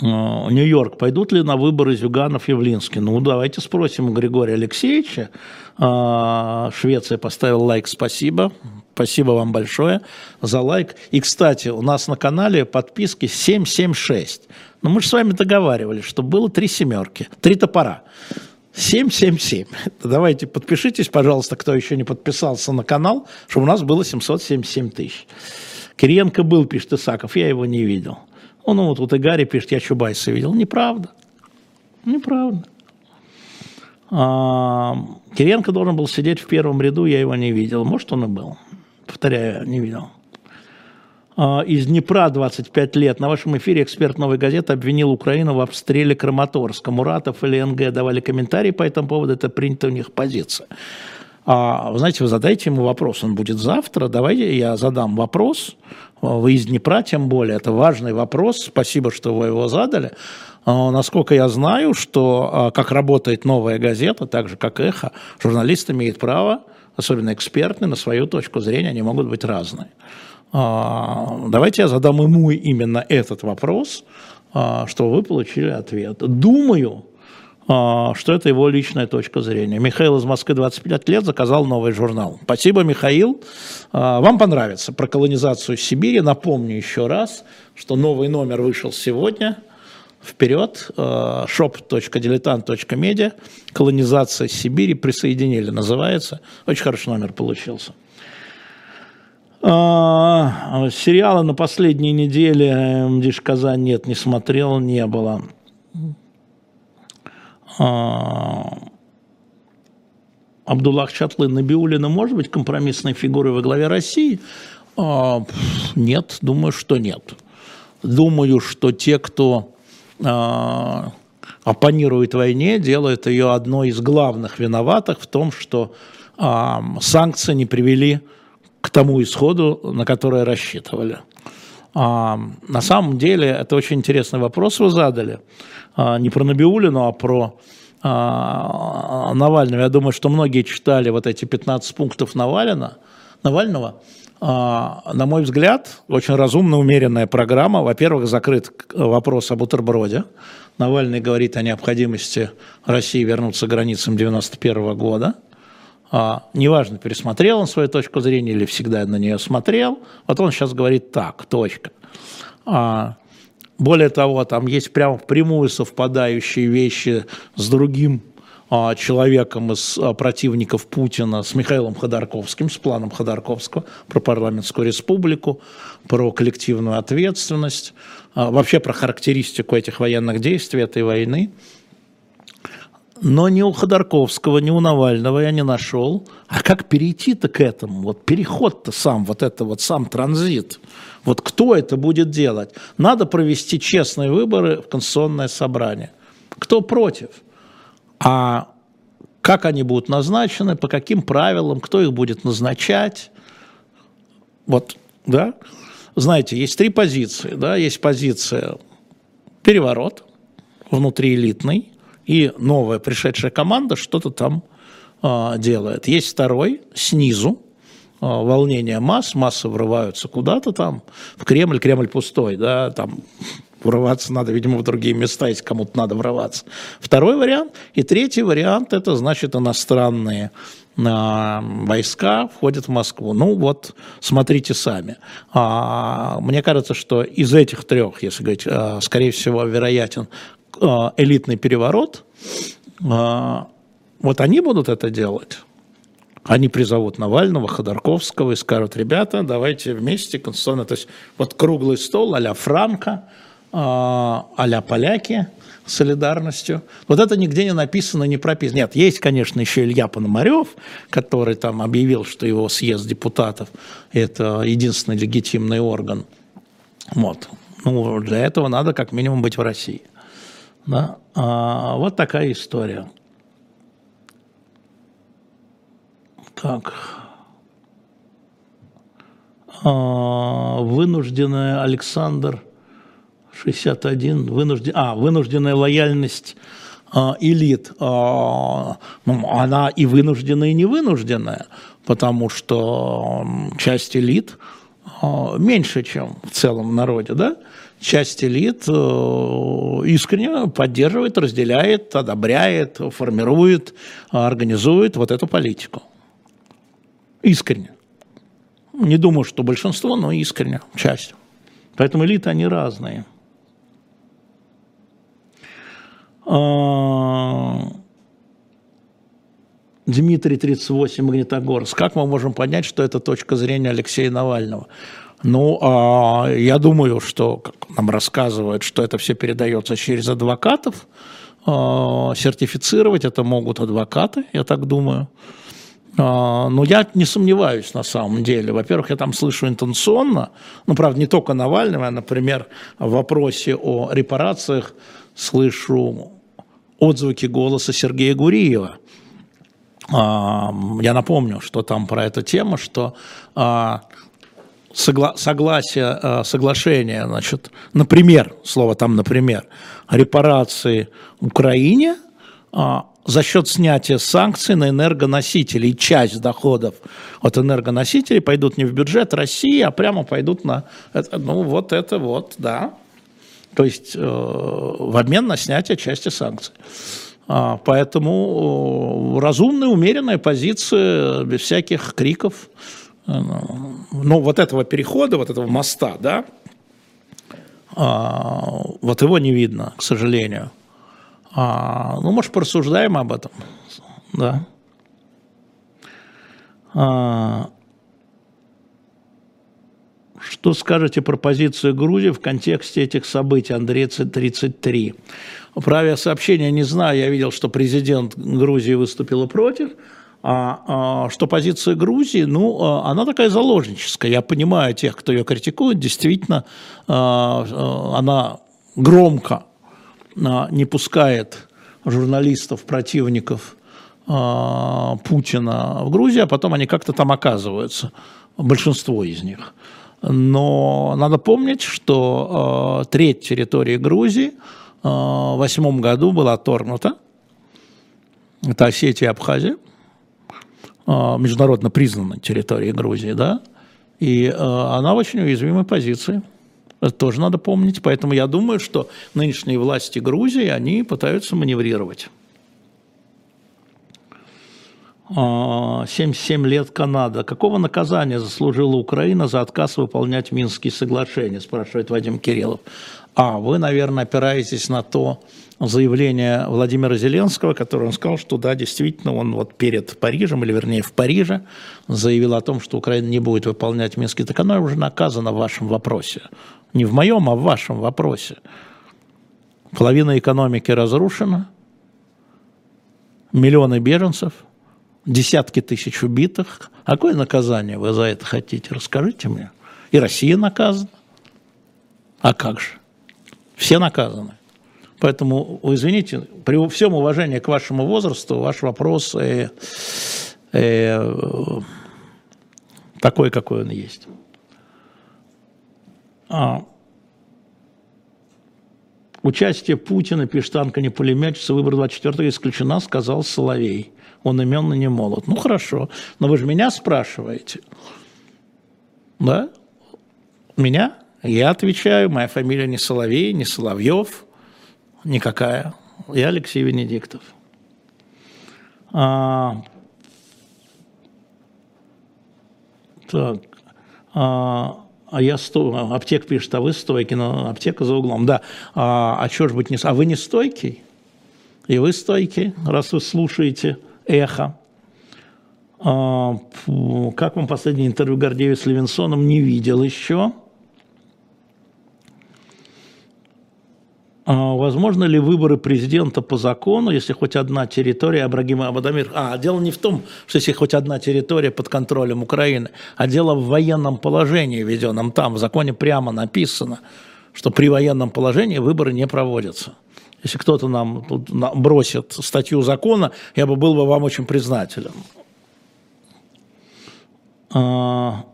Э, Нью-Йорк, пойдут ли на выборы Зюганов Явлинский? Ну, давайте спросим у Григория Алексеевича. Э, Швеция поставила лайк, спасибо. Спасибо вам большое за лайк. И, кстати, у нас на канале подписки 776. Но мы же с вами договаривались, что было три семерки, три топора. 777. Давайте подпишитесь, пожалуйста, кто еще не подписался на канал, чтобы у нас было 777 тысяч. Кириенко был, пишет Исаков, я его не видел. Он ну, вот, вот и Гарри пишет, я Чубайса видел. Неправда. Неправда. А, Киренко должен был сидеть в первом ряду, я его не видел. Может, он и был. Повторяю, не видел. А, из Днепра 25 лет. На вашем эфире эксперт «Новой газеты» обвинил Украину в обстреле Краматорска. Муратов или НГ давали комментарии по этому поводу. Это принята у них позиция. А, знаете, вы задайте ему вопрос, он будет завтра. Давайте я задам вопрос. Вы из Днепра, тем более, это важный вопрос. Спасибо, что вы его задали. А, насколько я знаю, что а, как работает новая газета, так же как эхо, журналист имеет право, особенно экспертный, на свою точку зрения, они могут быть разные. Давайте я задам ему именно этот вопрос, что вы получили ответ. Думаю, что это его личная точка зрения. Михаил из Москвы 25 лет заказал новый журнал. Спасибо, Михаил. А, вам понравится про колонизацию Сибири. Напомню еще раз, что новый номер вышел сегодня. вперед, shop.diletant.media, колонизация Сибири, присоединили, называется. Очень хороший номер получился. А, сериалы на последней неделе МДИШ Казань нет, не смотрел, не было. А, Абдуллах Чатлы Набиулина может быть компромиссной фигурой во главе России? А, нет, думаю, что нет. Думаю, что те, кто а, оппонирует войне, делают ее одной из главных виноватых в том, что санкции не привели к тому исходу, на который рассчитывали. А, на самом деле, это очень интересный вопрос вы задали. А, не про Набиулину, а про а, Навального. Я думаю, что многие читали вот эти 15 пунктов Навального. Навального. На мой взгляд, очень разумно умеренная программа. Во-первых, закрыт вопрос о бутерброде. Навальный говорит о необходимости России вернуться к границам 91 года. А, неважно, пересмотрел он свою точку зрения или всегда на нее смотрел, вот он сейчас говорит так, точка. А, более того, там есть прямо впрямую совпадающие вещи с другим а, человеком из противников Путина, с Михаилом Ходорковским, с планом Ходорковского про парламентскую республику, про коллективную ответственность, вообще про характеристику этих военных действий, этой войны. Но ни у Ходорковского, ни у Навального я не нашел. А как перейти-то к этому? Вот переход-то сам, вот это вот сам транзит. Вот кто это будет делать? Надо провести честные выборы в Конституционное собрание. Кто против? А как они будут назначены, по каким правилам, кто их будет назначать? Вот, да? Знаете, есть три позиции. Да? Есть позиция переворот внутриэлитный, и новая пришедшая команда что-то там э, делает. Есть второй, снизу, э, волнение масс, массы врываются куда-то там, в Кремль, Кремль пустой, да, там врываться надо, видимо, в другие места, если кому-то надо врываться. Второй вариант. И третий вариант, это значит иностранные а, войска входят в Москву. Ну вот, смотрите сами. А, мне кажется, что из этих трех, если говорить, а, скорее всего, вероятен Э, элитный переворот, э, вот они будут это делать. Они призовут Навального, Ходорковского и скажут, ребята, давайте вместе конституционно, то есть вот круглый стол а-ля Франко, э, а-ля поляки, солидарностью. Вот это нигде не написано, не прописано. Нет, есть, конечно, еще Илья Пономарев, который там объявил, что его съезд депутатов – это единственный легитимный орган. Вот. Ну, для этого надо как минимум быть в России. Да? А, вот такая история. Так. А, вынужденная Александр 61, вынужден, а, вынужденная лояльность а, элит, а, ну, она и вынужденная, и не вынужденная, потому что часть элит меньше, чем в целом народе, да, часть элит э, искренне поддерживает, разделяет, одобряет, формирует, организует вот эту политику. Искренне. Не думаю, что большинство, но искренне, часть. Поэтому элиты, они разные. Дмитрий 38, Магнитогорск. Как мы можем понять, что это точка зрения Алексея Навального? Ну, а, я думаю, что, как нам рассказывают, что это все передается через адвокатов. А, сертифицировать это могут адвокаты, я так думаю. А, но я не сомневаюсь на самом деле. Во-первых, я там слышу интенционно, ну, правда, не только Навального, а, например, в вопросе о репарациях слышу отзвуки голоса Сергея Гуриева. Я напомню, что там про эту тему, что согла согласие, э, соглашение, значит, например, слово там, например, репарации Украине а, за счет снятия санкций на энергоносители. И часть доходов от энергоносителей пойдут не в бюджет России, а прямо пойдут на... Ну, вот это вот, да. То есть э, в обмен на снятие части санкций. А, поэтому э, разумная, умеренная позиция, без всяких криков, ну, вот этого перехода, вот этого моста, да, Вот его не видно, к сожалению. Ну, может, порассуждаем об этом. Да. Что скажете про позицию Грузии в контексте этих событий, Андрей 33? Про сообщения не знаю, я видел, что президент Грузии выступила против. А, а, что позиция Грузии, ну, а, она такая заложническая. Я понимаю тех, кто ее критикует, действительно, а, а, она громко а, не пускает журналистов, противников Путина в Грузии, а потом они как-то там оказываются, большинство из них. Но надо помнить, что э, треть территории Грузии э, в восьмом году была оторгнута. Это Осетия и Абхазия, э, международно признанной территорией Грузии, да, и э, она в очень уязвимой позиции. Это тоже надо помнить. Поэтому я думаю, что нынешние власти Грузии, они пытаются маневрировать. 77 а, лет Канада. Какого наказания заслужила Украина за отказ выполнять Минские соглашения, спрашивает Вадим Кириллов. А, вы, наверное, опираетесь на то заявление Владимира Зеленского, которое он сказал, что да, действительно, он вот перед Парижем, или вернее в Париже, заявил о том, что Украина не будет выполнять Минские. Так оно уже наказано в вашем вопросе. Не в моем, а в вашем вопросе. Половина экономики разрушена, миллионы беженцев – десятки тысяч убитых. А какое наказание вы за это хотите? Расскажите мне. И Россия наказана. А как же? Все наказаны. Поэтому, извините, при всем уважении к вашему возрасту, ваш вопрос э, э, такой, какой он есть. А, участие Путина, пишет Анка не пулеметчица, выбор 24 исключена, сказал Соловей он имен не молод. Ну хорошо, но вы же меня спрашиваете. Да? Меня? Я отвечаю, моя фамилия не Соловей, не Соловьев, никакая. Я Алексей Венедиктов. А, так. А, а я сто... аптек пишет, а вы стойки, но аптека за углом. Да. А, а что ж быть не... А вы не стойкий? И вы стойкий, раз вы слушаете эхо. А, как вам последнее интервью Гордеева с Левинсоном? Не видел еще. Возможно ли выборы президента по закону, если хоть одна территория Абрагима Абадамир... А, дело не в том, что если хоть одна территория под контролем Украины, а дело в военном положении введенном там. В законе прямо написано, что при военном положении выборы не проводятся. Если кто-то нам тут бросит статью закона, я бы был бы вам очень признателен. А,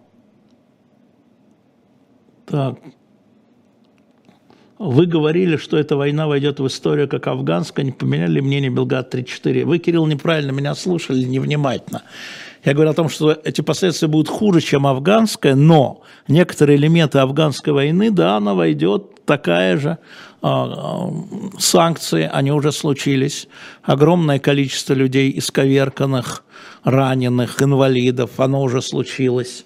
так. Вы говорили, что эта война войдет в историю как афганская, не поменяли мнение Белград-34. Вы, Кирилл, неправильно меня слушали, невнимательно. Я говорю о том, что эти последствия будут хуже, чем афганская, но некоторые элементы афганской войны, да, она войдет такая же. А, а, санкции, они уже случились. Огромное количество людей исковерканных, раненых, инвалидов, оно уже случилось.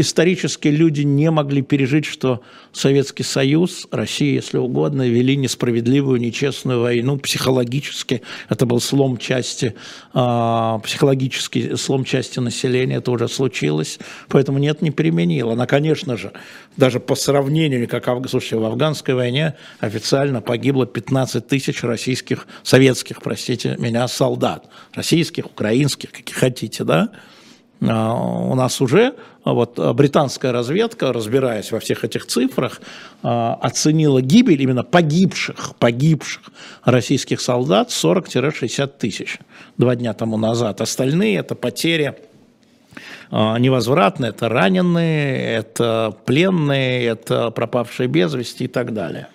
Исторически люди не могли пережить, что Советский Союз, Россия, если угодно, вели несправедливую, нечестную войну. Психологически это был слом части, э, психологический слом части населения, это уже случилось. Поэтому нет, не переменила. Она, конечно же, даже по сравнению, как слушайте, в афганской войне официально погибло 15 тысяч российских, советских, простите меня, солдат. Российских, украинских, каких хотите, да? А, у нас уже вот британская разведка, разбираясь во всех этих цифрах, а, оценила гибель именно погибших, погибших российских солдат 40-60 тысяч два дня тому назад. Остальные это потери а, невозвратные, это раненые, это пленные, это пропавшие без вести и так далее.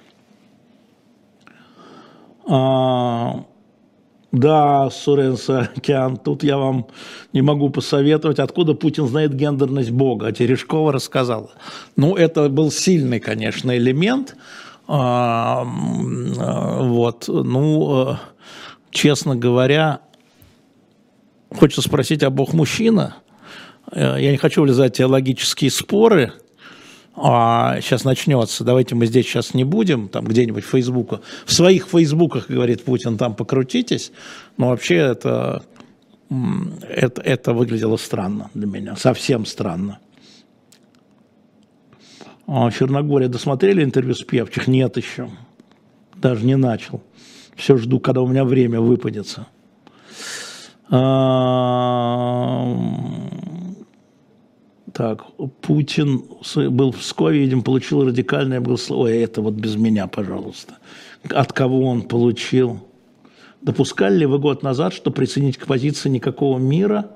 Да, Сурен Саакян, тут я вам не могу посоветовать, откуда Путин знает гендерность Бога. А Терешкова рассказала. Ну, это был сильный, конечно, элемент. А, вот, ну, э, честно говоря, хочется спросить, а Бог мужчина? Э, я не хочу влезать в теологические споры, а, сейчас начнется, давайте мы здесь сейчас не будем, там где-нибудь в Фейсбуке, в своих Фейсбуках, говорит Путин, там покрутитесь, но вообще это, это, это выглядело странно для меня, совсем странно. А, Черногория досмотрели интервью с Певчих? Нет еще, даже не начал. Все жду, когда у меня время выпадется. А, так, Путин был в Пскове, видимо, получил радикальное благословение. Ой, это вот без меня, пожалуйста. От кого он получил? Допускали ли вы год назад, что присоединить к позиции никакого мира,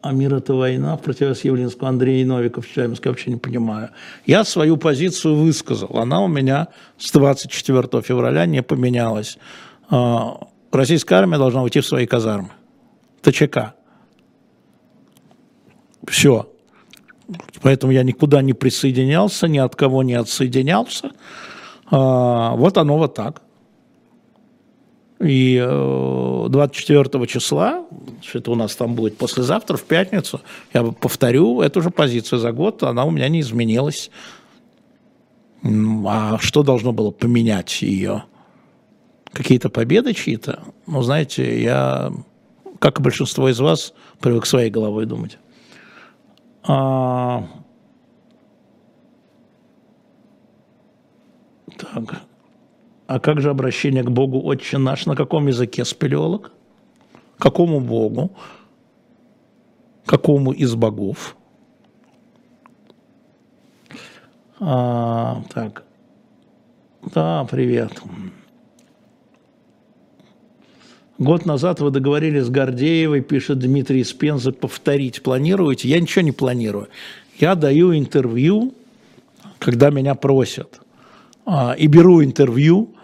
а мир – это война, в противовес Явлинскому, Андрей Новиков, Челябинск, я вообще не понимаю. Я свою позицию высказал. Она у меня с 24 февраля не поменялась. А, российская армия должна уйти в свои казармы. ТЧК. Все. Поэтому я никуда не присоединялся, ни от кого не отсоединялся. А, вот оно вот так. И 24 э, числа, это у нас там будет послезавтра, в пятницу, я повторю эту же позицию за год, она у меня не изменилась. А что должно было поменять ее? Какие-то победы чьи-то? Ну, знаете, я, как и большинство из вас, привык своей головой думать. А... Так. А как же обращение к Богу Отче наш? На каком языке спелеолог? Какому Богу? Какому из богов? А, так. Да, привет. Год назад вы договорились с Гордеевой, пишет Дмитрий Спенза, повторить планируете? Я ничего не планирую. Я даю интервью, когда меня просят. А, и беру интервью,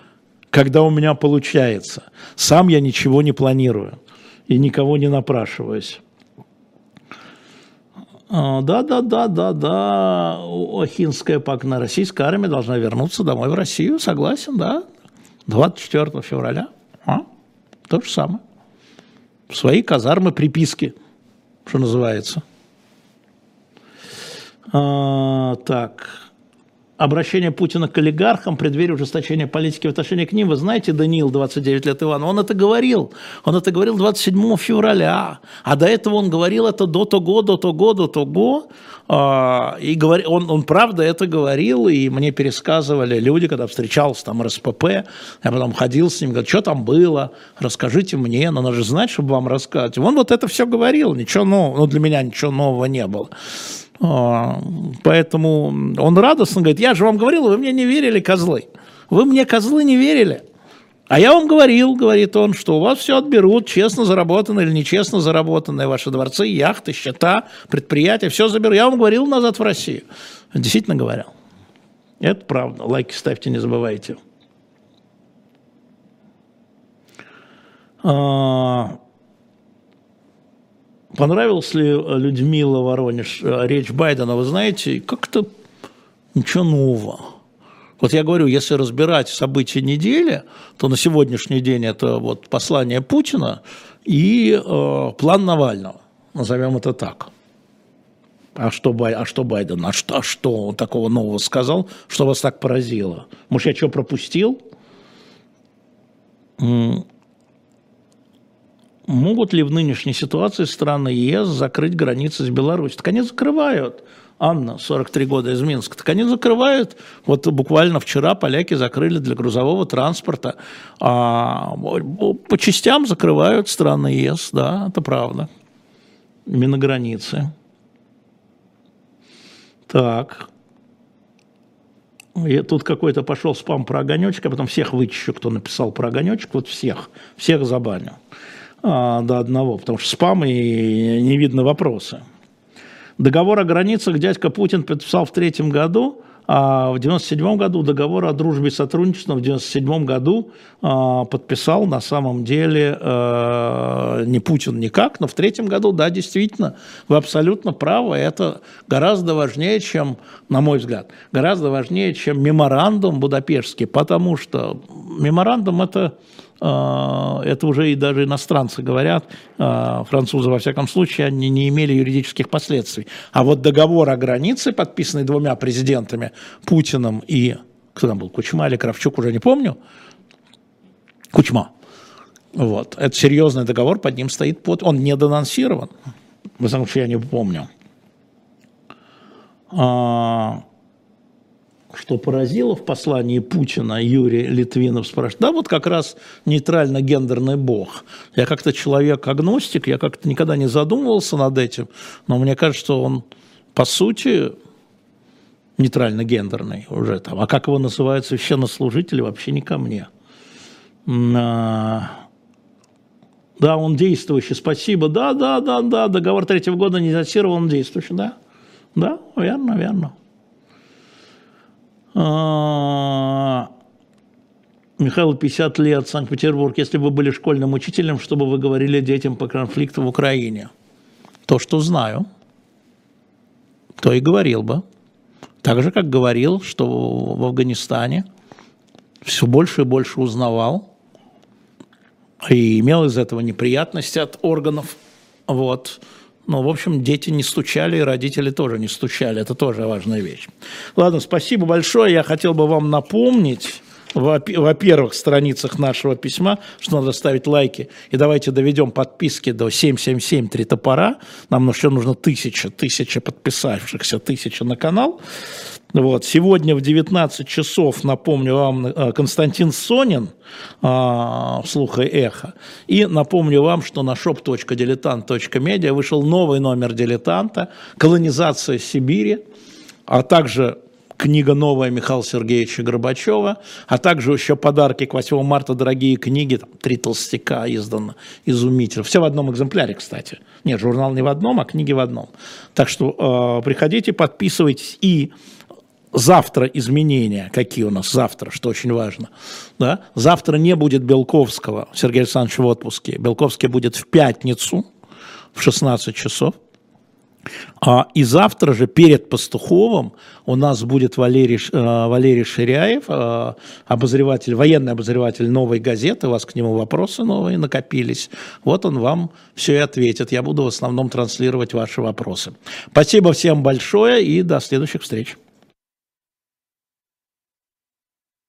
когда у меня получается. Сам я ничего не планирую и никого не напрашиваюсь. А, да, да, да, да, да. Охинская пакна. Российская армия должна вернуться домой в Россию. Согласен, да. 24 февраля. А? То же самое. Свои казармы приписки, что называется. А, так. Обращение Путина к олигархам, преддверии ужесточения политики в отношении к ним. Вы знаете, Даниил, 29 лет Иван, он это говорил. Он это говорил 27 февраля. А до этого он говорил это до того, до того, до того. А, и он, он правда это говорил, и мне пересказывали люди, когда встречался там РСПП, я потом ходил с ним, говорю, что там было, расскажите мне, но надо же знать, чтобы вам рассказать. Он вот это все говорил, ничего нового, ну для меня ничего нового не было. А, поэтому он радостно говорит, я же вам говорил, вы мне не верили, козлы. Вы мне, козлы, не верили. А я вам говорил, говорит он, что у вас все отберут, честно заработанное или нечестно заработанное, ваши дворцы, яхты, счета, предприятия, все заберут. Я вам говорил назад в Россию. Действительно говорил. Это правда. Лайки ставьте, не забывайте. А... Понравилась ли Людмила Воронеж э, речь Байдена? Вы знаете, как-то ничего нового. Вот я говорю, если разбирать события недели, то на сегодняшний день это вот послание Путина и э, план Навального, назовем это так. А что, Бай, а что Байден? А что, а что он такого нового сказал, что вас так поразило? Может, я что пропустил? Могут ли в нынешней ситуации страны ЕС закрыть границы с Беларусью? Так они закрывают. Анна, 43 года из Минска. Так они закрывают, вот буквально вчера поляки закрыли для грузового транспорта, а по частям закрывают страны ЕС, да, это правда. Именно границы. Так. И тут какой-то пошел спам про огонечек, а потом всех вычищу, кто написал про огонечек, вот всех, всех забаню а, до одного, потому что спам и не видно вопросы. Договор о границах дядька Путин подписал в третьем году, а в 1997 году договор о дружбе и сотрудничестве в 1997 году э, подписал на самом деле э, не Путин никак, но в третьем году, да, действительно, вы абсолютно правы, это гораздо важнее, чем, на мой взгляд, гораздо важнее, чем меморандум Будапештский, потому что меморандум это, это уже и даже иностранцы говорят, французы во всяком случае, они не имели юридических последствий. А вот договор о границе, подписанный двумя президентами, Путиным и, кто там был, Кучма или Кравчук, уже не помню, Кучма, вот. Это серьезный договор, под ним стоит под... Он не денонсирован. В самом случае, я не помню. А, что поразило в послании Путина, Юрий Литвинов спрашивает, да вот как раз нейтрально-гендерный бог. Я как-то человек-агностик, я как-то никогда не задумывался над этим, но мне кажется, что он по сути нейтрально-гендерный уже там. А как его называют священнослужители, вообще не ко мне. А, да, он действующий, спасибо. Да, да, да, да, договор третьего года не датирован, он действующий, да. Да, верно, верно. А, Михаил, 50 лет, Санкт-Петербург. Если бы вы были школьным учителем, что бы вы говорили детям по конфликту в Украине? То, что знаю, то и говорил бы. Так же, как говорил, что в Афганистане все больше и больше узнавал – и имел из этого неприятности от органов. Вот. Ну, в общем, дети не стучали, и родители тоже не стучали. Это тоже важная вещь. Ладно, спасибо большое. Я хотел бы вам напомнить, во-первых, страницах нашего письма, что надо ставить лайки. И давайте доведем подписки до 777 три топора. Нам еще нужно тысяча, тысяча подписавшихся, тысяча на канал. Вот. Сегодня в 19 часов, напомню вам, э, Константин Сонин, а, «Слух и эхо». И напомню вам, что на shop.diletant.media вышел новый номер «Дилетанта», «Колонизация Сибири», а также книга новая Михаила Сергеевича Горбачева, а также еще подарки к 8 марта, дорогие книги, там, три толстяка издано, изумительно. Все в одном экземпляре, кстати. Нет, журнал не в одном, а книги в одном. Так что э, приходите, подписывайтесь и завтра изменения, какие у нас завтра, что очень важно. Да? Завтра не будет Белковского, Сергей Александрович в отпуске. Белковский будет в пятницу в 16 часов. А, и завтра же перед Пастуховым у нас будет Валерий, э, Валерий Ширяев, э, обозреватель, военный обозреватель новой газеты. У вас к нему вопросы новые накопились. Вот он вам все и ответит. Я буду в основном транслировать ваши вопросы. Спасибо всем большое и до следующих встреч.